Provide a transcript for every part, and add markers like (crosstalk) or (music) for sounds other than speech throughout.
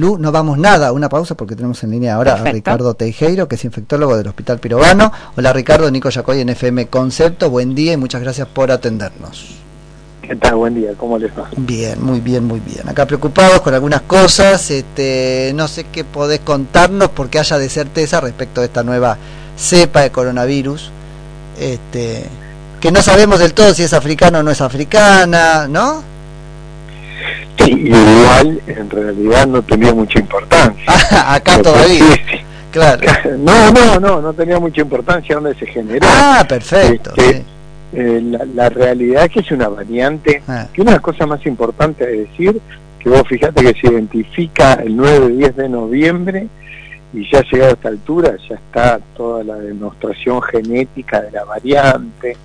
Lu, no vamos nada, una pausa porque tenemos en línea ahora a Ricardo Teijeiro, que es infectólogo del Hospital Pirobano. Hola Ricardo, Nico Yacoy en FM Concepto, buen día y muchas gracias por atendernos. ¿Qué tal? Buen día, ¿cómo les va? Bien, muy bien, muy bien. Acá preocupados con algunas cosas, este, no sé qué podés contarnos porque haya de certeza respecto de esta nueva cepa de coronavirus, este, que no sabemos del todo si es africana o no es africana, ¿no? Sí, (laughs) igual en realidad no tenía mucha importancia. (laughs) Acá todavía. Claro. (laughs) No, no, no, no tenía mucha importancia donde se generó. Ah, perfecto. Este, eh, la, realidad es que es una variante, ah. que una cosa más importante de decir, que vos fíjate que se identifica el 9-10 de noviembre y ya llegado a esta altura ya está toda la demostración genética de la variante,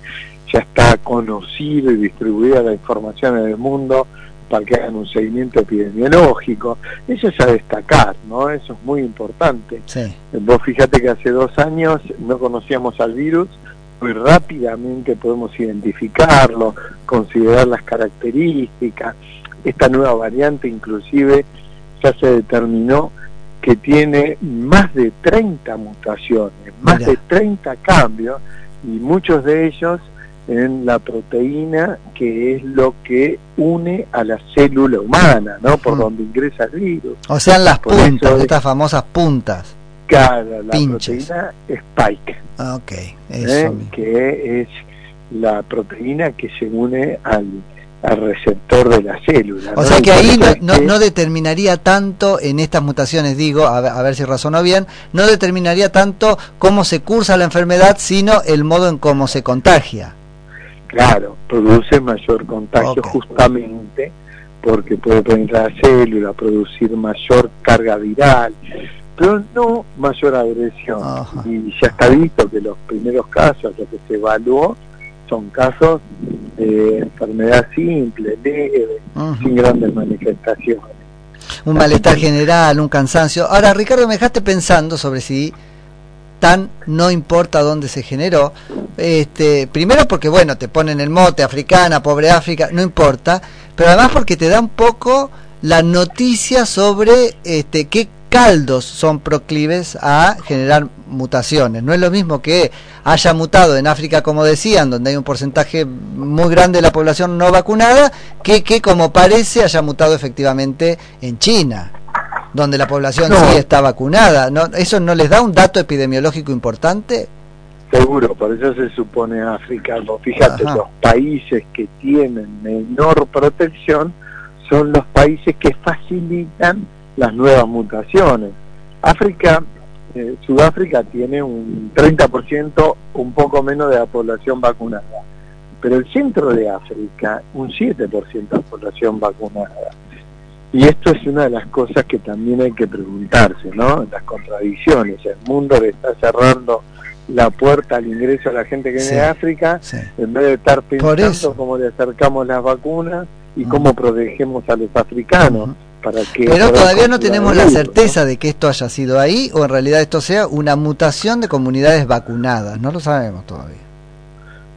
ya está conocida y distribuida la información en el mundo para que hagan un seguimiento epidemiológico. Eso es a destacar, ¿no? Eso es muy importante. Vos fíjate que hace dos años no conocíamos al virus, muy rápidamente podemos identificarlo, considerar las características. Esta nueva variante inclusive ya se determinó que tiene más de 30 mutaciones, más de 30 cambios y muchos de ellos en la proteína que es lo que une a la célula humana, ¿no? Por donde ingresa el virus. O sea, las puntas, estas famosas puntas. Claro, la proteína Spike. Ah, ok, ¿eh? Que es la proteína que se une al, al receptor de la célula. O sea que ahí no, no, determinaría tanto en estas mutaciones, digo, a ver, a ver si razono bien, no determinaría tanto cómo se cursa la enfermedad, sino el modo en cómo se contagia. Claro, produce mayor contagio justamente porque puede penetrar la célula, producir mayor carga viral, pero no mayor agresión. Y ya está visto que los primeros casos, lo que se evaluó, son casos de enfermedad simple, leve, sin grandes manifestaciones. Un malestar general, un cansancio. Ahora, Ricardo, me dejaste pensando sobre si tan no importa dónde se generó. Este, primero porque, bueno, te ponen el mote, africana, pobre África, no importa, pero además porque te da un poco la noticia sobre este, qué caldos son proclives a generar mutaciones. No es lo mismo que haya mutado en África, como decían, donde hay un porcentaje muy grande de la población no vacunada, que, que como parece haya mutado efectivamente en China donde la población sí está vacunada. ¿no? ¿Eso no les da un dato epidemiológico importante? Seguro, por eso se supone África. Fíjate, los países que tienen menor protección son los países que facilitan las nuevas mutaciones. África, eh, Sudáfrica tiene un 30%, un poco menos de la población vacunada, pero el centro de África, un 7% de la población vacunada. Y esto es una de las cosas que también hay que preguntarse, ¿no? Las contradicciones. El mundo le está cerrando la puerta al ingreso a la gente que viene de África, en vez de estar pensando cómo le acercamos las vacunas y cómo protegemos a los africanos. Para que Pero todavía no tenemos la certeza de que esto haya sido ahí o en realidad esto sea una mutación de comunidades vacunadas. No lo sabemos todavía.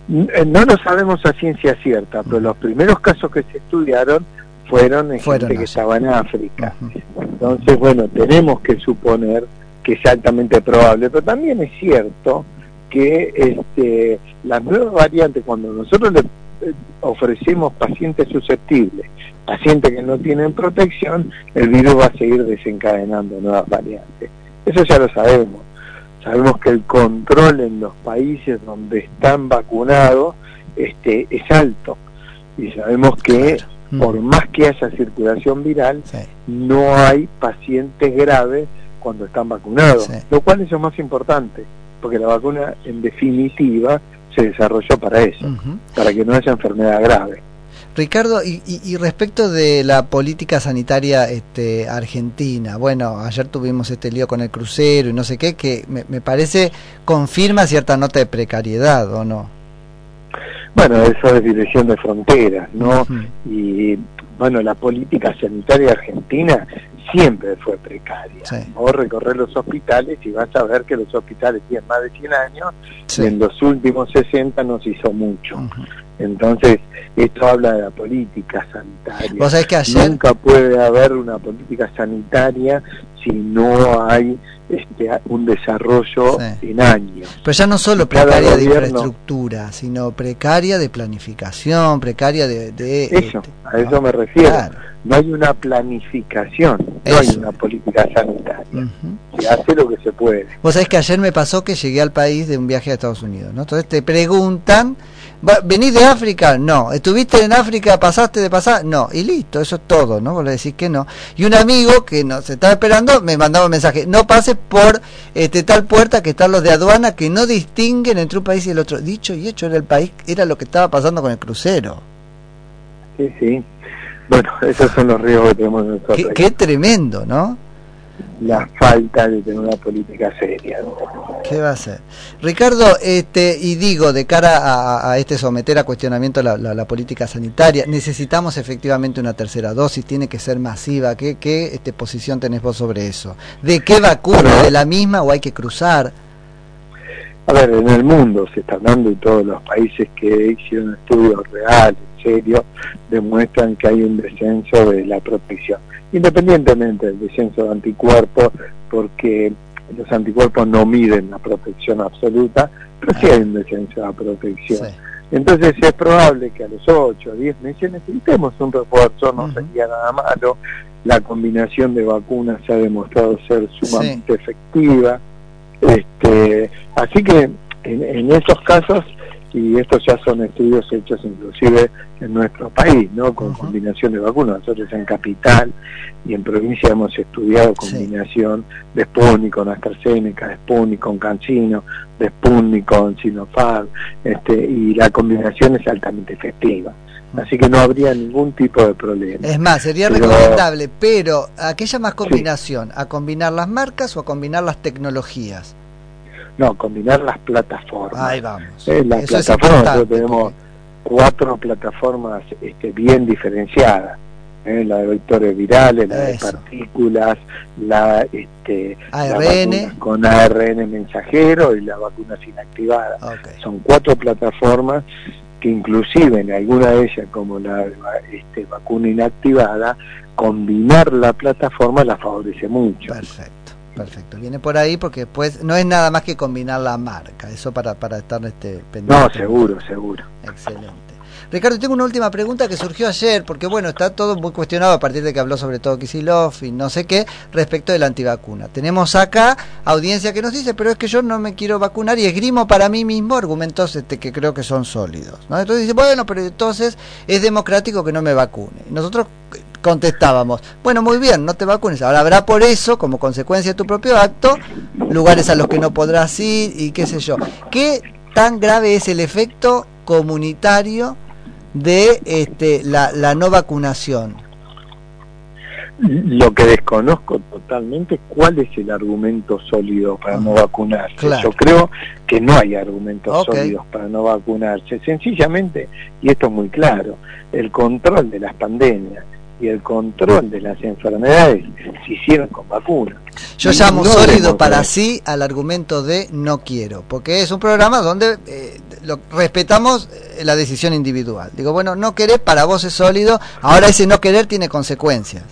Eh, no lo sabemos a ciencia cierta, pero los primeros casos que se estudiaron fueron en gente que estaba en África. Entonces, bueno, tenemos que suponer que es altamente probable, pero también es cierto que este, las nuevas variantes, cuando nosotros le eh, ofrecemos pacientes susceptibles, pacientes que no tienen protección, el virus va a seguir desencadenando nuevas variantes. Eso ya lo sabemos. Sabemos que el control en los países donde están vacunados este, es alto y sabemos que por más que haya circulación viral, no hay pacientes graves cuando están vacunados, lo cual es lo más importante, porque la vacuna en definitiva se desarrolló para eso, para que no haya enfermedad grave. Ricardo, y, respecto de la política sanitaria este, argentina, bueno, ayer tuvimos este lío con el crucero y no sé qué, que me, me parece confirma cierta nota de precariedad, ¿o no? Bueno, eso es dirección de fronteras, ¿no? Y bueno, la política sanitaria argentina siempre fue precaria. Vos recorrer los hospitales y vas a ver que los hospitales tienen más de 100 años y en los últimos 60 nos hizo mucho. Entonces, esto habla de la política sanitaria. ¿Vos sabés que ayer... Nunca puede haber una política sanitaria si no hay este, un desarrollo en años. Pero ya no solo precaria de infraestructura, sino precaria de planificación, precaria de... eso, este, a eso me refiero. No hay una planificación, no hay una política sanitaria. Se hace lo que se puede. Vos sabés que ayer me pasó que llegué al país de un viaje a Estados Unidos, ¿no? Entonces te preguntan ¿Venís de África? No. ¿Estuviste en África? ¿Pasaste de pasar? No. Y listo, eso es todo, ¿no? Vos le decís que no. Y un amigo que nos estaba esperando me mandaba un mensaje. No pases por este, tal puerta que están los de aduana que no distinguen entre un país y el otro. Dicho y hecho, era el país, era lo que estaba pasando con el crucero. Sí, sí. Bueno, esos son los riesgos que tenemos en nuestro qué, Qué tremendo, ¿no? la falta de tener una política seria. ¿Qué va a ser? Ricardo, este, y digo, de cara a, este someter a cuestionamiento la, la, política sanitaria, necesitamos efectivamente una tercera dosis, tiene que ser masiva. ¿Qué, qué este, posición tenés vos sobre eso? ¿De qué vacuna? ¿De la misma o hay que cruzar? A ver, en el mundo se están dando y todos los países que hicieron estudios reales, serios, demuestran que hay un descenso de la protección independientemente del descenso de anticuerpos, porque los anticuerpos no miden la protección absoluta, pero sí hay un descenso de la protección. Entonces es probable que a los 8 o 10 meses necesitemos un refuerzo, no sería nada malo. La combinación de vacunas se ha demostrado ser sumamente efectiva. Este, así que en, en esos casos y estos ya son estudios hechos inclusive en nuestro país, ¿no? Con combinación de vacunas. Nosotros en Capital y en provincia hemos estudiado combinación de Sputnik con AstraZeneca, de Sputnik con Cancino, de Sputnik con Sinopharm, este, y la combinación es altamente efectiva. Así que no habría ningún tipo de problema. Es más, sería recomendable, pero ¿a qué llamas combinación? ¿A combinar las marcas o a combinar las tecnologías? No, combinar las plataformas. Ahí vamos. Eh, las plataformas, tenemos cuatro plataformas este, bien diferenciadas. Eh, la de vectores virales, la de partículas, la, este, ARN. con ARN mensajero y la vacuna inactivada. Son cuatro plataformas que inclusive en alguna de ellas, como la este, vacuna inactivada, combinar la plataforma la favorece mucho. Perfecto perfecto. Viene por ahí porque después no es nada más que combinar la marca, eso para, para estar este, pendiente. No, seguro, seguro. Excelente. Ricardo, tengo una última pregunta que surgió ayer, porque bueno, está todo muy cuestionado a partir de que habló sobre todo Kisilov y no sé qué, respecto de la antivacuna. Tenemos acá audiencia que nos dice, pero es que yo no me quiero vacunar y esgrimo para mí mismo argumentos este, que creo que son sólidos. ¿no? Entonces dice, bueno, pero entonces es democrático que no me vacune. nosotros contestábamos, bueno, muy bien, no te vacunes. Ahora habrá por eso, como consecuencia de tu propio acto, lugares a los que no podrás ir y qué sé yo. ¿Qué tan grave es el efecto comunitario de este, la, la no vacunación? Lo que desconozco totalmente es cuál es el argumento sólido para no vacunarse. Yo creo que no hay argumentos sólidos para no vacunarse. Sencillamente, y esto es muy claro, el control de las pandemias y el control de las enfermedades se hicieron con vacunas. Yo llamo sólido para sí al argumento de no quiero, porque es un programa donde eh, lo, respetamos eh, la decisión individual. Digo, bueno, no querer para vos es sólido, ahora ese no querer tiene consecuencias.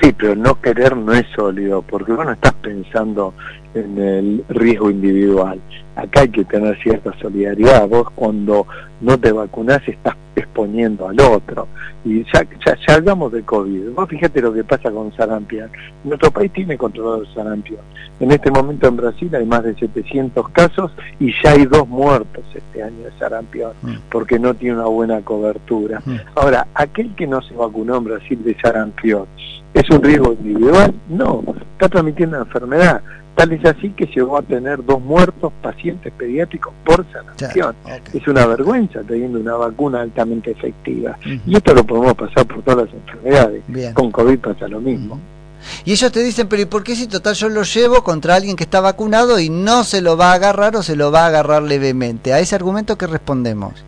Sí, pero no querer no es sólido, porque vos no estás pensando en el riesgo individual. Acá hay que tener cierta solidaridad. Vos cuando no te vacunás estás exponiendo al otro. Y ya, ya, hablamos de COVID. Vos fíjate lo que pasa con sarampión. Nuestro país tiene controlado el sarampión. En este momento en Brasil hay más de 700 casos y ya hay dos muertos este año de sarampión mm. porque no tiene una buena cobertura. Mm. Ahora, aquel que no se vacunó en Brasil de sarampión, ¿es un riesgo individual? No, está transmitiendo la enfermedad Tal es así que llegó a tener dos muertos pacientes pediátricos por sanación. Es una vergüenza teniendo una vacuna altamente efectiva. Y esto lo podemos pasar por todas las enfermedades. Con COVID pasa lo mismo. Y ellos te dicen, pero ¿y por qué si total yo lo llevo contra alguien que está vacunado y no se lo va a agarrar o se lo va a agarrar levemente? A ese argumento que respondemos.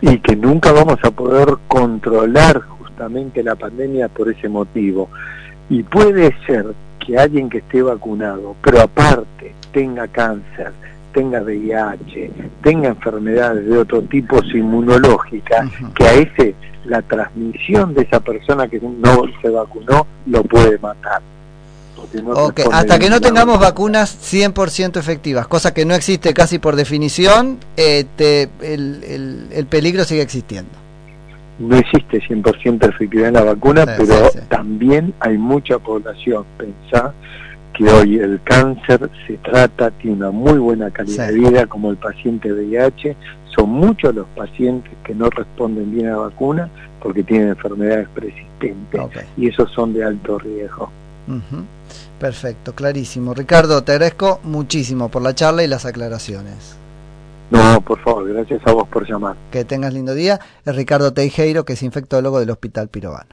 Y que nunca vamos a poder controlar justamente la pandemia por ese motivo. Y puede ser que alguien que esté vacunado, pero aparte tenga cáncer, tenga VIH, tenga enfermedades de otro tipo inmunológicas, que a ese la transmisión de esa persona que no se vacunó lo puede matar. hasta que no tengamos vacunas 100% efectivas, cosa que no existe casi por definición, este, el, el, peligro sigue existiendo. No existe 100% efectividad en la vacuna, pero también hay mucha población, pensá que hoy el cáncer se trata, tiene una muy buena calidad de vida, como el paciente VIH, son muchos los pacientes que no responden bien a la vacuna porque tienen enfermedades persistentes y esos son de alto riesgo. Perfecto, clarísimo. Ricardo, te agradezco muchísimo por la charla y las aclaraciones. No, por favor, gracias a vos por llamar. Que tengas lindo día. Es Ricardo Teijeiro, que es infectólogo del Hospital Pirovano.